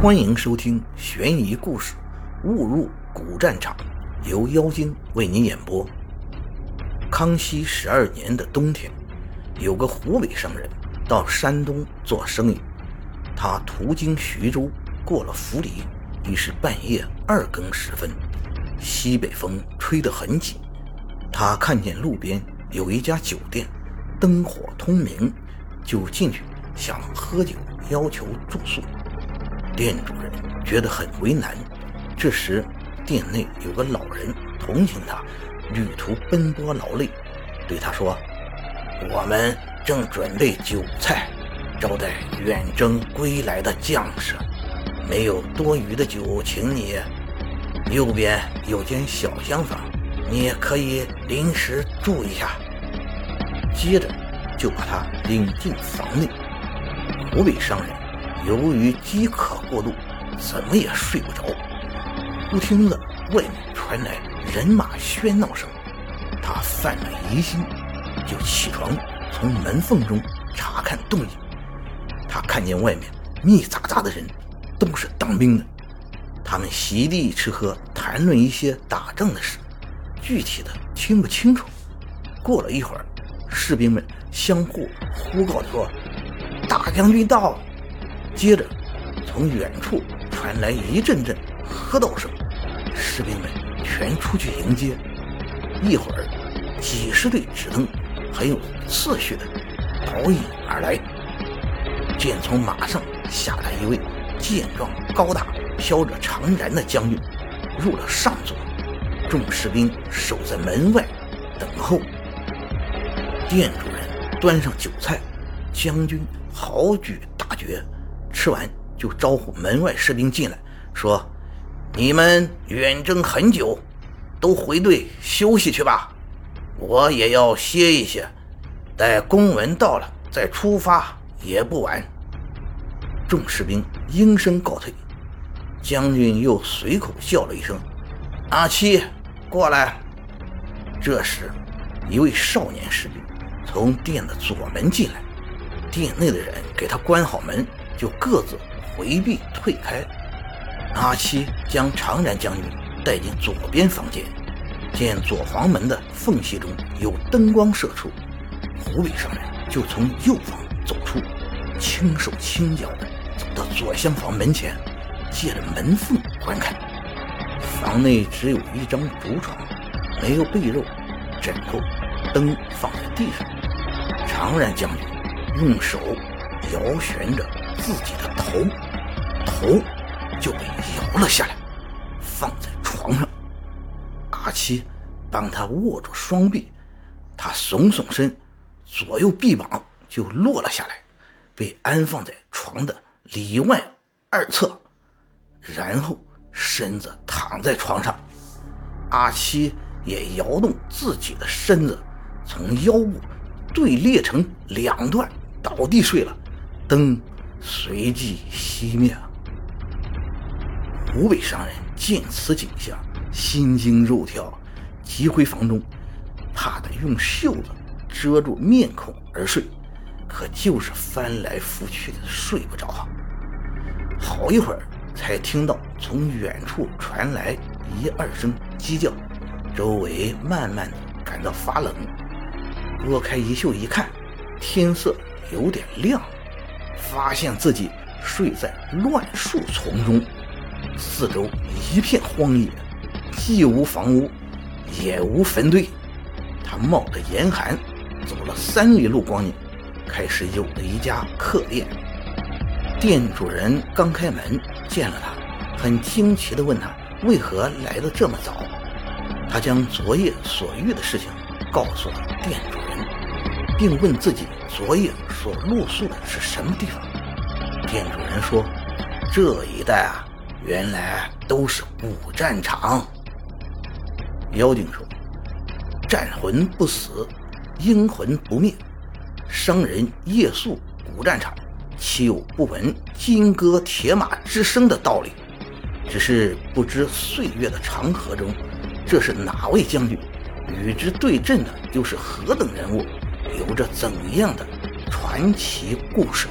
欢迎收听悬疑故事《误入古战场》，由妖精为您演播。康熙十二年的冬天，有个湖北商人到山东做生意，他途经徐州，过了涪陵，已是半夜二更时分，西北风吹得很紧。他看见路边有一家酒店，灯火通明，就进去想喝酒，要求住宿。店主人觉得很为难。这时，店内有个老人同情他，旅途奔波劳累，对他说：“我们正准备酒菜招待远征归来的将士，没有多余的酒请你。右边有间小厢房，你可以临时住一下。”接着就把他领进房内。湖北商人。由于饥渴过度，怎么也睡不着。忽听了外面传来人马喧闹声，他犯了疑心，就起床从门缝中查看动静。他看见外面密匝匝的人，都是当兵的，他们席地吃喝，谈论一些打仗的事，具体的听不清楚。过了一会儿，士兵们相互呼告说：“大将军到了。”接着，从远处传来一阵阵喝道声，士兵们全出去迎接。一会儿，几十对纸灯很有次序的导引而来，见从马上下来一位健壮高大、飘着长髯的将军，入了上座。众士兵守在门外等候。店主人端上酒菜，将军豪举大爵。吃完就招呼门外士兵进来，说：“你们远征很久，都回队休息去吧。我也要歇一歇，待公文到了再出发也不晚。”众士兵应声告退。将军又随口叫了一声：“阿七，过来。”这时，一位少年士兵从店的左门进来，店内的人给他关好门。就各自回避退开。阿七将常然将军带进左边房间，见左房门的缝隙中有灯光射出，湖北商人就从右方走出，轻手轻脚地走到左厢房门前，借着门缝观看。房内只有一张竹床，没有被褥、枕头，灯放在地上。常然将军用手摇旋着。自己的头，头就被摇了下来，放在床上。阿七帮他握住双臂，他耸耸身，左右臂膀就落了下来，被安放在床的里外二侧，然后身子躺在床上。阿七也摇动自己的身子，从腰部对裂成两段，倒地睡了。灯。随即熄灭。湖北商人见此景象，心惊肉跳，急回房中，怕得用袖子遮住面孔而睡，可就是翻来覆去的睡不着。好一会儿，才听到从远处传来一二声鸡叫，周围慢慢的感到发冷。拨开衣袖一看，天色有点亮。发现自己睡在乱树丛中，四周一片荒野，既无房屋，也无坟堆。他冒着严寒，走了三里路光景，开始有了一家客店。店主人刚开门见了他，很惊奇地问他为何来的这么早。他将昨夜所遇的事情告诉了店主，并问自己。昨夜所露宿的是什么地方？店主人说：“这一带啊，原来都是古战场。”妖精说：“战魂不死，阴魂不灭。商人夜宿古战场，岂有不闻金戈铁马之声的道理？只是不知岁月的长河中，这是哪位将军？与之对阵的又是何等人物？”有着怎样的传奇故事？